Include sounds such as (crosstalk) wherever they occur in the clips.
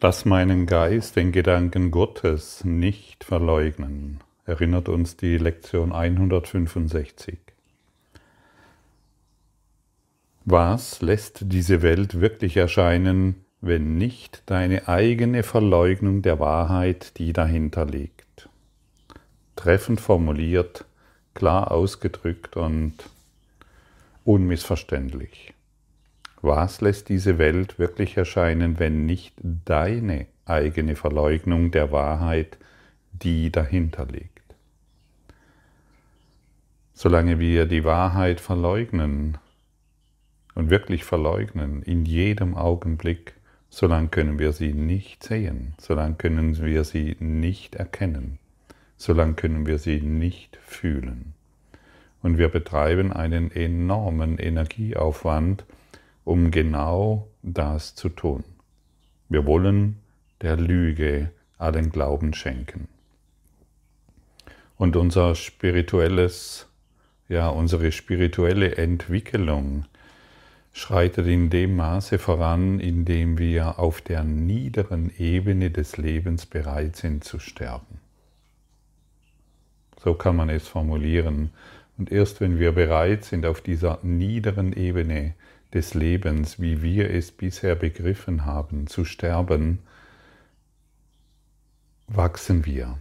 Lass meinen Geist den Gedanken Gottes nicht verleugnen, erinnert uns die Lektion 165. Was lässt diese Welt wirklich erscheinen, wenn nicht deine eigene Verleugnung der Wahrheit, die dahinter liegt? Treffend formuliert, klar ausgedrückt und unmissverständlich. Was lässt diese Welt wirklich erscheinen, wenn nicht deine eigene Verleugnung der Wahrheit, die dahinter liegt? Solange wir die Wahrheit verleugnen und wirklich verleugnen, in jedem Augenblick, solange können wir sie nicht sehen, solange können wir sie nicht erkennen, solange können wir sie nicht fühlen. Und wir betreiben einen enormen Energieaufwand, um genau das zu tun. Wir wollen der Lüge allen Glauben schenken. Und unser spirituelles, ja, unsere spirituelle Entwicklung schreitet in dem Maße voran, in dem wir auf der niederen Ebene des Lebens bereit sind zu sterben. So kann man es formulieren. Und erst wenn wir bereit sind, auf dieser niederen Ebene des Lebens, wie wir es bisher begriffen haben, zu sterben, wachsen wir,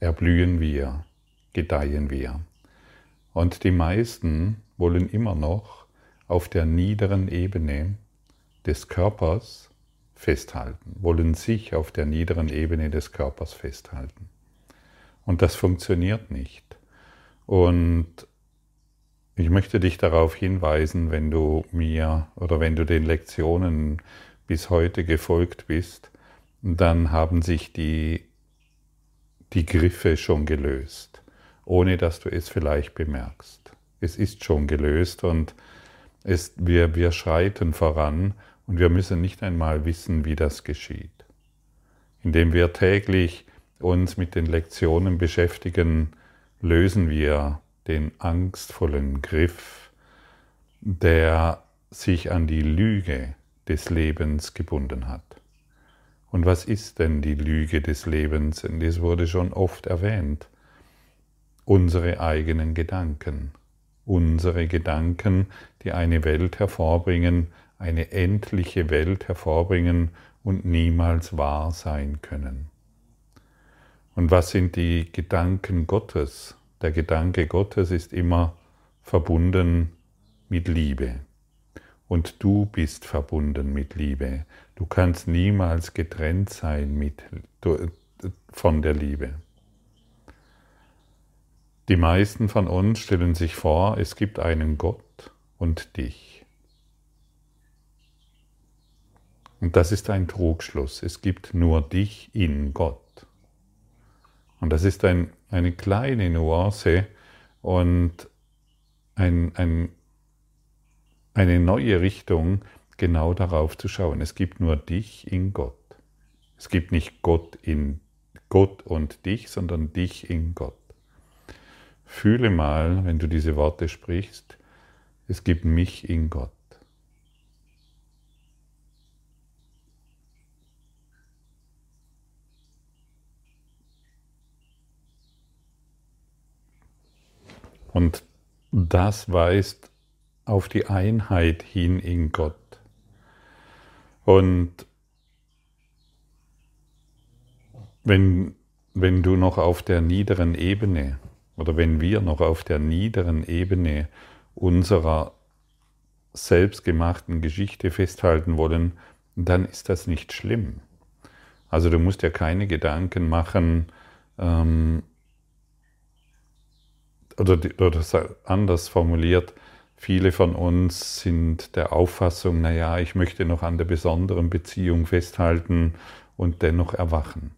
erblühen wir, gedeihen wir. Und die meisten wollen immer noch auf der niederen Ebene des Körpers festhalten, wollen sich auf der niederen Ebene des Körpers festhalten. Und das funktioniert nicht. Und ich möchte dich darauf hinweisen, wenn du mir oder wenn du den Lektionen bis heute gefolgt bist, dann haben sich die, die Griffe schon gelöst, ohne dass du es vielleicht bemerkst. Es ist schon gelöst und es, wir, wir schreiten voran und wir müssen nicht einmal wissen, wie das geschieht. Indem wir täglich uns mit den Lektionen beschäftigen, lösen wir den angstvollen Griff, der sich an die Lüge des Lebens gebunden hat. Und was ist denn die Lüge des Lebens? Und es wurde schon oft erwähnt. Unsere eigenen Gedanken. Unsere Gedanken, die eine Welt hervorbringen, eine endliche Welt hervorbringen und niemals wahr sein können. Und was sind die Gedanken Gottes? Der Gedanke Gottes ist immer verbunden mit Liebe. Und du bist verbunden mit Liebe. Du kannst niemals getrennt sein mit, von der Liebe. Die meisten von uns stellen sich vor, es gibt einen Gott und dich. Und das ist ein Trugschluss. Es gibt nur dich in Gott. Und das ist ein, eine kleine Nuance und ein, ein, eine neue Richtung, genau darauf zu schauen. Es gibt nur dich in Gott. Es gibt nicht Gott in Gott und dich, sondern dich in Gott. Fühle mal, wenn du diese Worte sprichst, es gibt mich in Gott. Und das weist auf die Einheit hin in Gott. Und wenn, wenn du noch auf der niederen Ebene oder wenn wir noch auf der niederen Ebene unserer selbstgemachten Geschichte festhalten wollen, dann ist das nicht schlimm. Also du musst ja keine Gedanken machen, ähm, oder, oder anders formuliert, viele von uns sind der Auffassung, naja, ich möchte noch an der besonderen Beziehung festhalten und dennoch erwachen.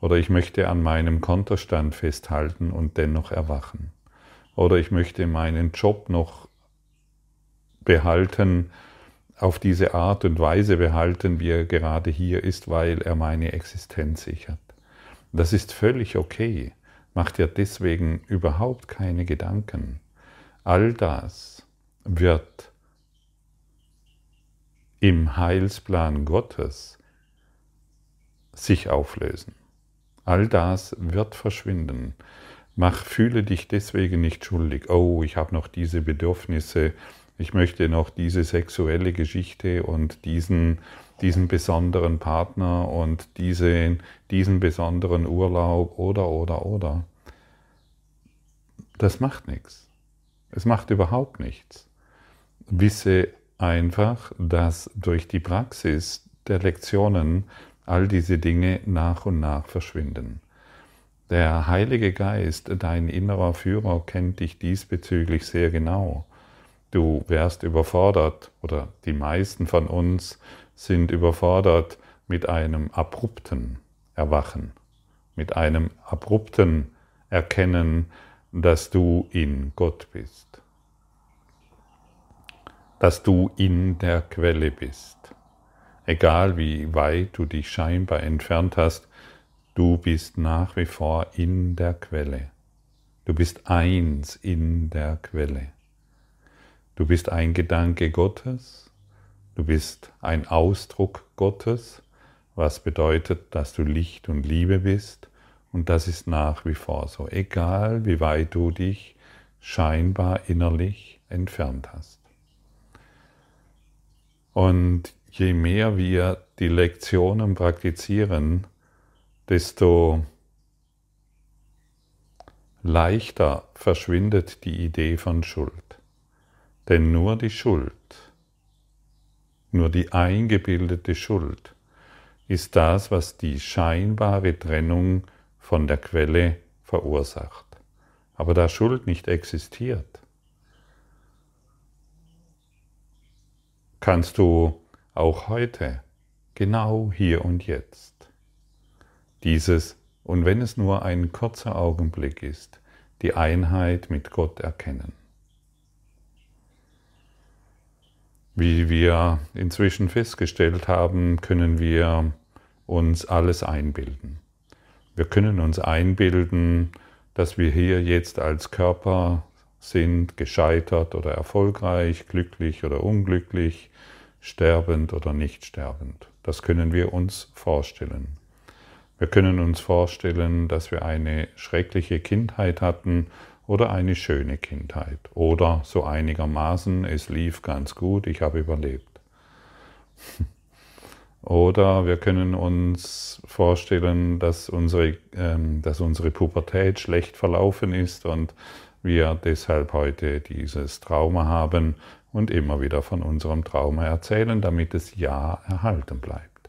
Oder ich möchte an meinem Kontostand festhalten und dennoch erwachen. Oder ich möchte meinen Job noch behalten, auf diese Art und Weise behalten, wie er gerade hier ist, weil er meine Existenz sichert. Das ist völlig okay. Mach dir deswegen überhaupt keine Gedanken. All das wird im Heilsplan Gottes sich auflösen. All das wird verschwinden. Mach, fühle dich deswegen nicht schuldig. Oh, ich habe noch diese Bedürfnisse. Ich möchte noch diese sexuelle Geschichte und diesen, diesen besonderen Partner und diese, diesen besonderen Urlaub oder, oder, oder. Das macht nichts. Es macht überhaupt nichts. Wisse einfach, dass durch die Praxis der Lektionen all diese Dinge nach und nach verschwinden. Der Heilige Geist, dein innerer Führer, kennt dich diesbezüglich sehr genau. Du wärst überfordert oder die meisten von uns sind überfordert mit einem abrupten Erwachen, mit einem abrupten Erkennen, dass du in Gott bist, dass du in der Quelle bist. Egal wie weit du dich scheinbar entfernt hast, du bist nach wie vor in der Quelle. Du bist eins in der Quelle. Du bist ein Gedanke Gottes, du bist ein Ausdruck Gottes, was bedeutet, dass du Licht und Liebe bist und das ist nach wie vor so, egal wie weit du dich scheinbar innerlich entfernt hast. Und je mehr wir die Lektionen praktizieren, desto leichter verschwindet die Idee von Schuld. Denn nur die Schuld, nur die eingebildete Schuld ist das, was die scheinbare Trennung von der Quelle verursacht. Aber da Schuld nicht existiert, kannst du auch heute, genau hier und jetzt. Dieses, und wenn es nur ein kurzer Augenblick ist, die Einheit mit Gott erkennen. Wie wir inzwischen festgestellt haben, können wir uns alles einbilden. Wir können uns einbilden, dass wir hier jetzt als Körper sind, gescheitert oder erfolgreich, glücklich oder unglücklich, sterbend oder nicht sterbend. Das können wir uns vorstellen. Wir können uns vorstellen, dass wir eine schreckliche Kindheit hatten oder eine schöne Kindheit oder so einigermaßen, es lief ganz gut, ich habe überlebt. (laughs) Oder wir können uns vorstellen, dass unsere, ähm, dass unsere Pubertät schlecht verlaufen ist und wir deshalb heute dieses Trauma haben und immer wieder von unserem Trauma erzählen, damit es ja erhalten bleibt.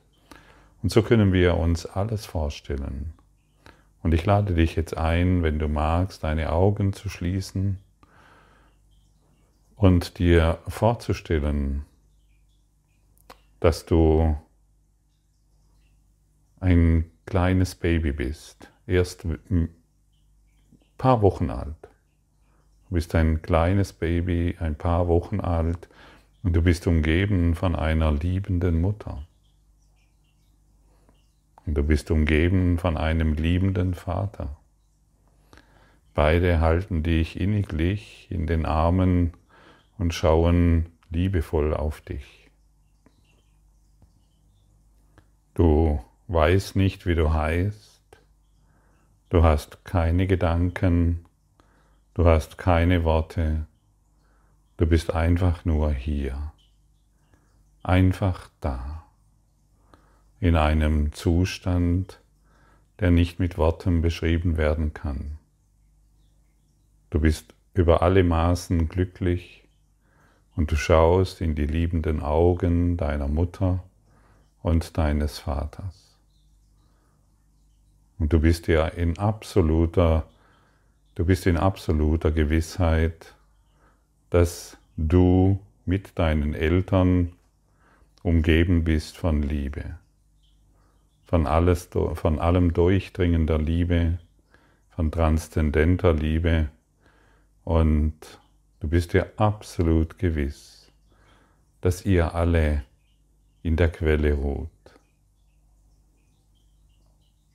Und so können wir uns alles vorstellen. Und ich lade dich jetzt ein, wenn du magst, deine Augen zu schließen und dir vorzustellen, dass du ein kleines Baby bist, erst ein paar Wochen alt. Du bist ein kleines Baby, ein paar Wochen alt und du bist umgeben von einer liebenden Mutter. Und du bist umgeben von einem liebenden Vater. Beide halten dich inniglich in den Armen und schauen liebevoll auf dich. Du weißt nicht, wie du heißt, du hast keine Gedanken, Du hast keine Worte, du bist einfach nur hier, einfach da, in einem Zustand, der nicht mit Worten beschrieben werden kann. Du bist über alle Maßen glücklich und du schaust in die liebenden Augen deiner Mutter und deines Vaters. Und du bist ja in absoluter Du bist in absoluter Gewissheit, dass du mit deinen Eltern umgeben bist von Liebe, von, alles, von allem durchdringender Liebe, von transzendenter Liebe und du bist dir absolut gewiss, dass ihr alle in der Quelle ruht.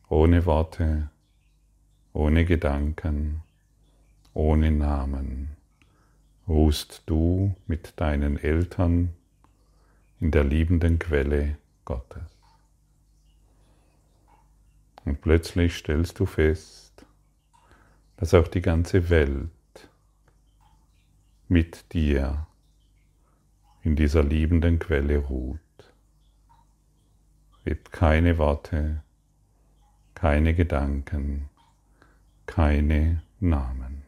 Ohne Worte, ohne Gedanken, ohne Namen, ruhst du mit deinen Eltern in der liebenden Quelle Gottes. Und plötzlich stellst du fest, dass auch die ganze Welt mit dir in dieser liebenden Quelle ruht. Es gibt keine Worte, keine Gedanken, keine Namen.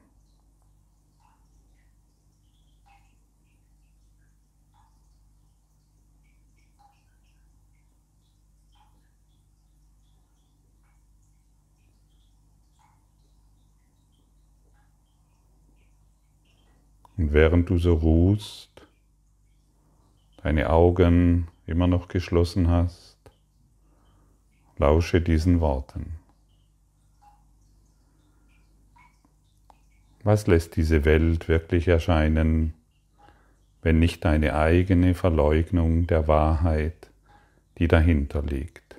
Und während du so ruhst, deine Augen immer noch geschlossen hast, lausche diesen Worten. Was lässt diese Welt wirklich erscheinen, wenn nicht deine eigene Verleugnung der Wahrheit, die dahinter liegt?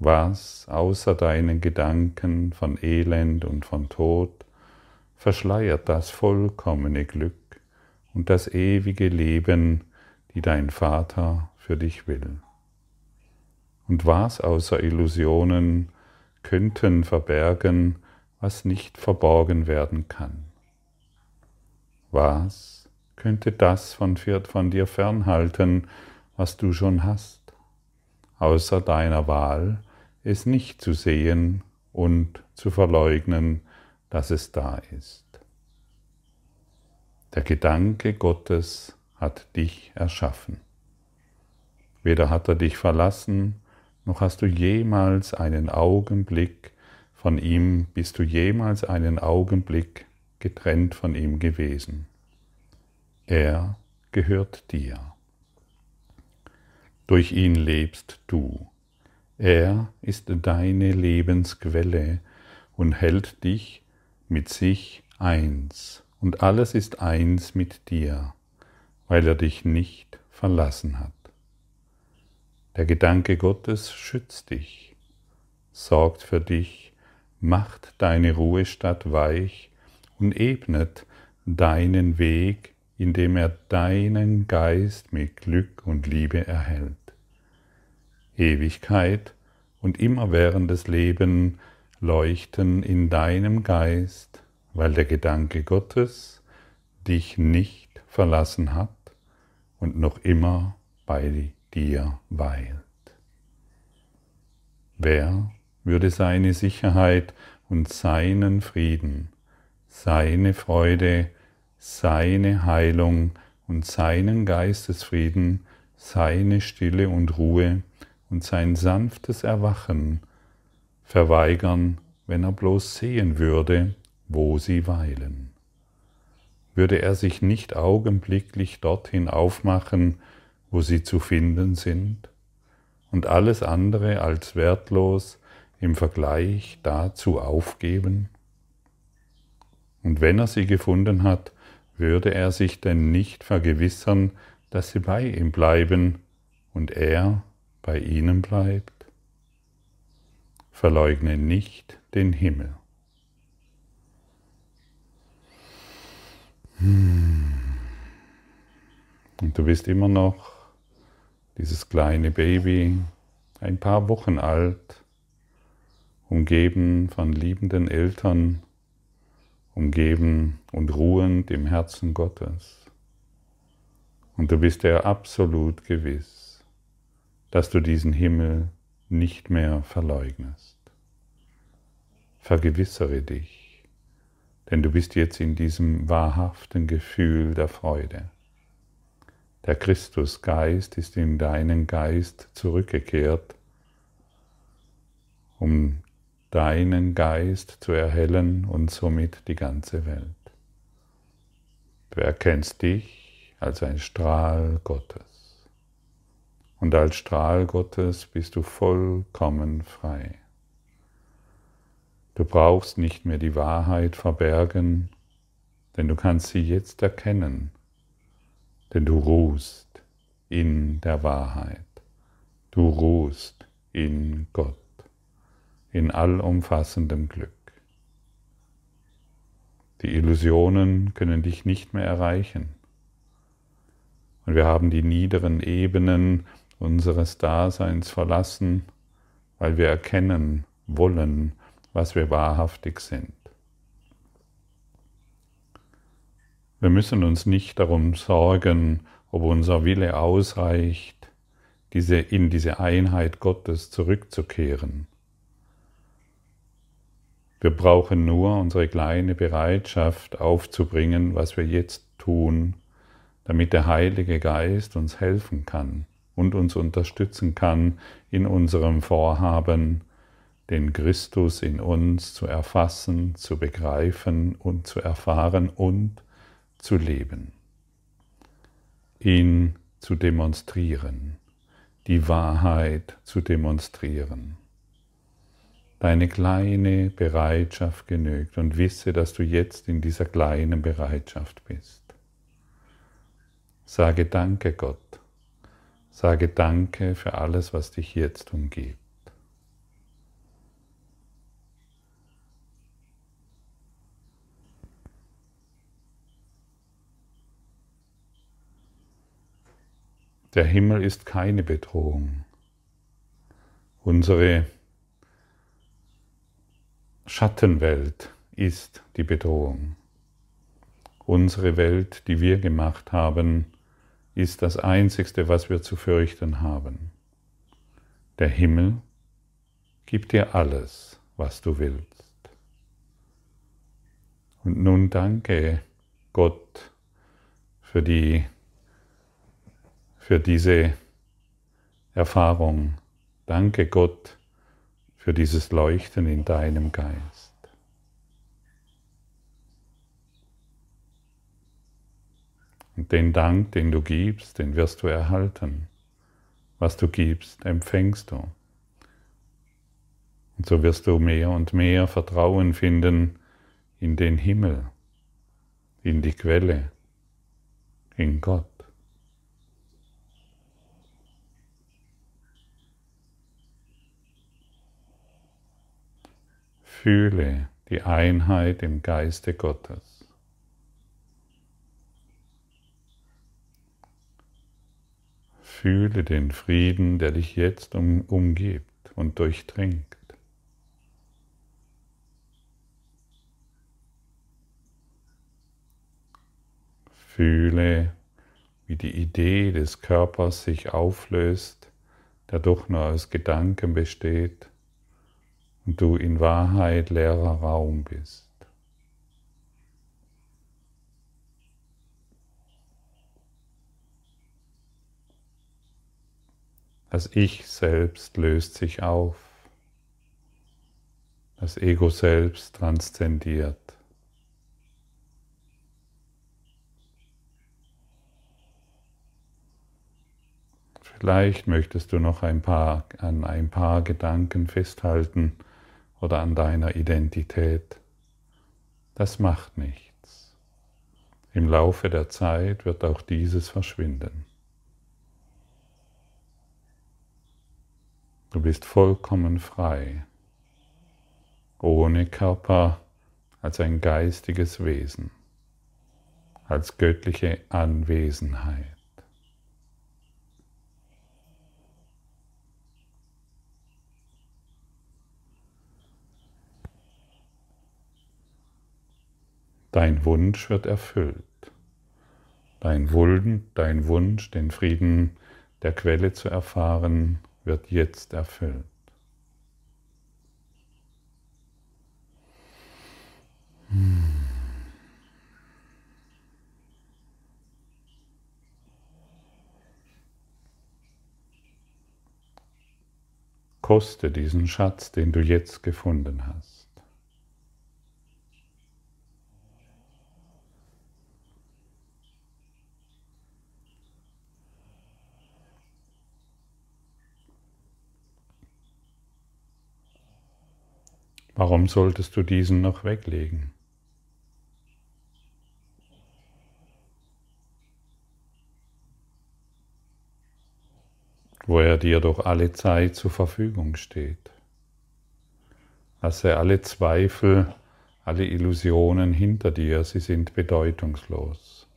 Was außer deinen Gedanken von Elend und von Tod verschleiert das vollkommene Glück und das ewige Leben, die dein Vater für dich will. Und was außer Illusionen könnten verbergen, was nicht verborgen werden kann? Was könnte das von, von dir fernhalten, was du schon hast, außer deiner Wahl, es nicht zu sehen und zu verleugnen, dass es da ist. Der Gedanke Gottes hat dich erschaffen. Weder hat er dich verlassen, noch hast du jemals einen Augenblick von ihm, bist du jemals einen Augenblick getrennt von ihm gewesen. Er gehört dir. Durch ihn lebst du. Er ist deine Lebensquelle und hält dich mit sich eins und alles ist eins mit dir, weil er dich nicht verlassen hat. Der Gedanke Gottes schützt dich, sorgt für dich, macht deine Ruhestadt weich und ebnet deinen Weg, indem er deinen Geist mit Glück und Liebe erhält. Ewigkeit und immerwährendes Leben leuchten in deinem Geist, weil der Gedanke Gottes dich nicht verlassen hat und noch immer bei dir weilt. Wer würde seine Sicherheit und seinen Frieden, seine Freude, seine Heilung und seinen Geistesfrieden, seine Stille und Ruhe und sein sanftes Erwachen verweigern, wenn er bloß sehen würde, wo sie weilen. Würde er sich nicht augenblicklich dorthin aufmachen, wo sie zu finden sind, und alles andere als wertlos im Vergleich dazu aufgeben? Und wenn er sie gefunden hat, würde er sich denn nicht vergewissern, dass sie bei ihm bleiben und er bei ihnen bleibt? Verleugne nicht den Himmel. Hm. Und du bist immer noch dieses kleine Baby, ein paar Wochen alt, umgeben von liebenden Eltern, umgeben und ruhend im Herzen Gottes. Und du bist dir absolut gewiss, dass du diesen Himmel nicht mehr verleugnest. Vergewissere dich, denn du bist jetzt in diesem wahrhaften Gefühl der Freude. Der Christusgeist ist in deinen Geist zurückgekehrt, um deinen Geist zu erhellen und somit die ganze Welt. Du erkennst dich als ein Strahl Gottes und als Strahl Gottes bist du vollkommen frei. Du brauchst nicht mehr die Wahrheit verbergen, denn du kannst sie jetzt erkennen, denn du ruhst in der Wahrheit. Du ruhst in Gott, in allumfassendem Glück. Die Illusionen können dich nicht mehr erreichen. Und wir haben die niederen Ebenen unseres Daseins verlassen, weil wir erkennen wollen, was wir wahrhaftig sind. Wir müssen uns nicht darum sorgen, ob unser Wille ausreicht, diese, in diese Einheit Gottes zurückzukehren. Wir brauchen nur unsere kleine Bereitschaft aufzubringen, was wir jetzt tun, damit der Heilige Geist uns helfen kann und uns unterstützen kann in unserem Vorhaben, den Christus in uns zu erfassen, zu begreifen und zu erfahren und zu leben, ihn zu demonstrieren, die Wahrheit zu demonstrieren. Deine kleine Bereitschaft genügt und wisse, dass du jetzt in dieser kleinen Bereitschaft bist. Sage Danke Gott. Sage Danke für alles, was dich jetzt umgibt. Der Himmel ist keine Bedrohung. Unsere Schattenwelt ist die Bedrohung. Unsere Welt, die wir gemacht haben, ist das Einzigste, was wir zu fürchten haben. Der Himmel gibt dir alles, was du willst. Und nun danke Gott für die für diese Erfahrung. Danke Gott für dieses Leuchten in deinem Geist. Den Dank, den du gibst, den wirst du erhalten. Was du gibst, empfängst du. Und so wirst du mehr und mehr Vertrauen finden in den Himmel, in die Quelle, in Gott. Fühle die Einheit im Geiste Gottes. Fühle den Frieden, der dich jetzt um, umgibt und durchdringt. Fühle, wie die Idee des Körpers sich auflöst, der doch nur aus Gedanken besteht und du in Wahrheit leerer Raum bist. Das Ich selbst löst sich auf. Das Ego selbst transzendiert. Vielleicht möchtest du noch ein paar, an ein paar Gedanken festhalten, oder an deiner Identität. Das macht nichts. Im Laufe der Zeit wird auch dieses verschwinden. Du bist vollkommen frei, ohne Körper als ein geistiges Wesen, als göttliche Anwesenheit. Dein Wunsch wird erfüllt. Dein, Wulden, dein Wunsch, den Frieden der Quelle zu erfahren, wird jetzt erfüllt. Koste diesen Schatz, den du jetzt gefunden hast. Warum solltest du diesen noch weglegen? wo er dir doch alle Zeit zur Verfügung steht. Lasse alle Zweifel, alle Illusionen hinter dir, sie sind bedeutungslos.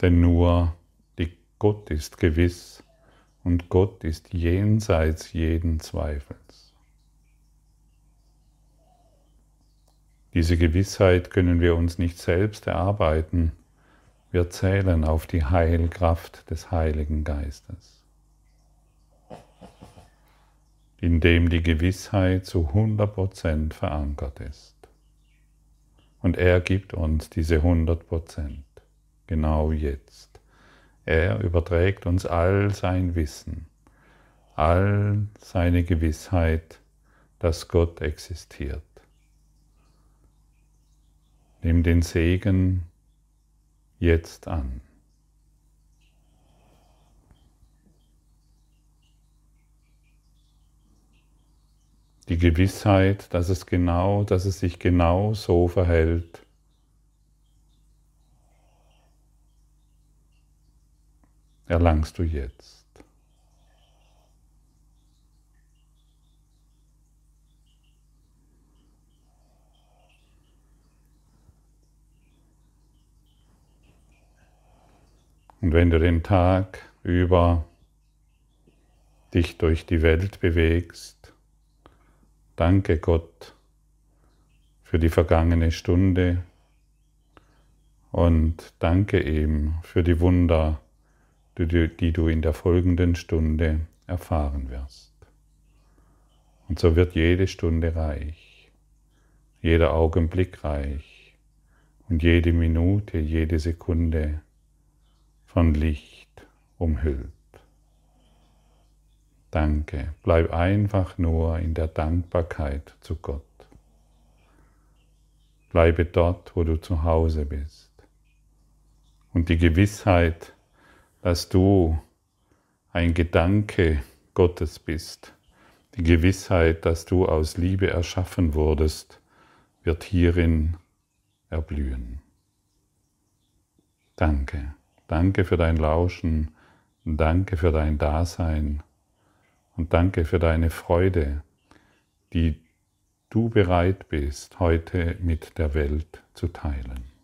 Denn nur die Gott ist gewiss und Gott ist jenseits jeden Zweifels. Diese Gewissheit können wir uns nicht selbst erarbeiten, wir zählen auf die Heilkraft des Heiligen Geistes, in dem die Gewissheit zu 100% verankert ist. Und er gibt uns diese 100% genau jetzt. Er überträgt uns all sein Wissen, all seine Gewissheit, dass Gott existiert. Nimm den Segen jetzt an. Die Gewissheit, dass es genau, dass es sich genau so verhält, erlangst du jetzt. Und wenn du den Tag über dich durch die Welt bewegst, danke Gott für die vergangene Stunde und danke ihm für die Wunder, die du in der folgenden Stunde erfahren wirst. Und so wird jede Stunde reich, jeder Augenblick reich und jede Minute, jede Sekunde von Licht umhüllt. Danke. Bleib einfach nur in der Dankbarkeit zu Gott. Bleibe dort, wo du zu Hause bist. Und die Gewissheit, dass du ein Gedanke Gottes bist, die Gewissheit, dass du aus Liebe erschaffen wurdest, wird hierin erblühen. Danke. Danke für dein Lauschen, danke für dein Dasein und danke für deine Freude, die du bereit bist, heute mit der Welt zu teilen.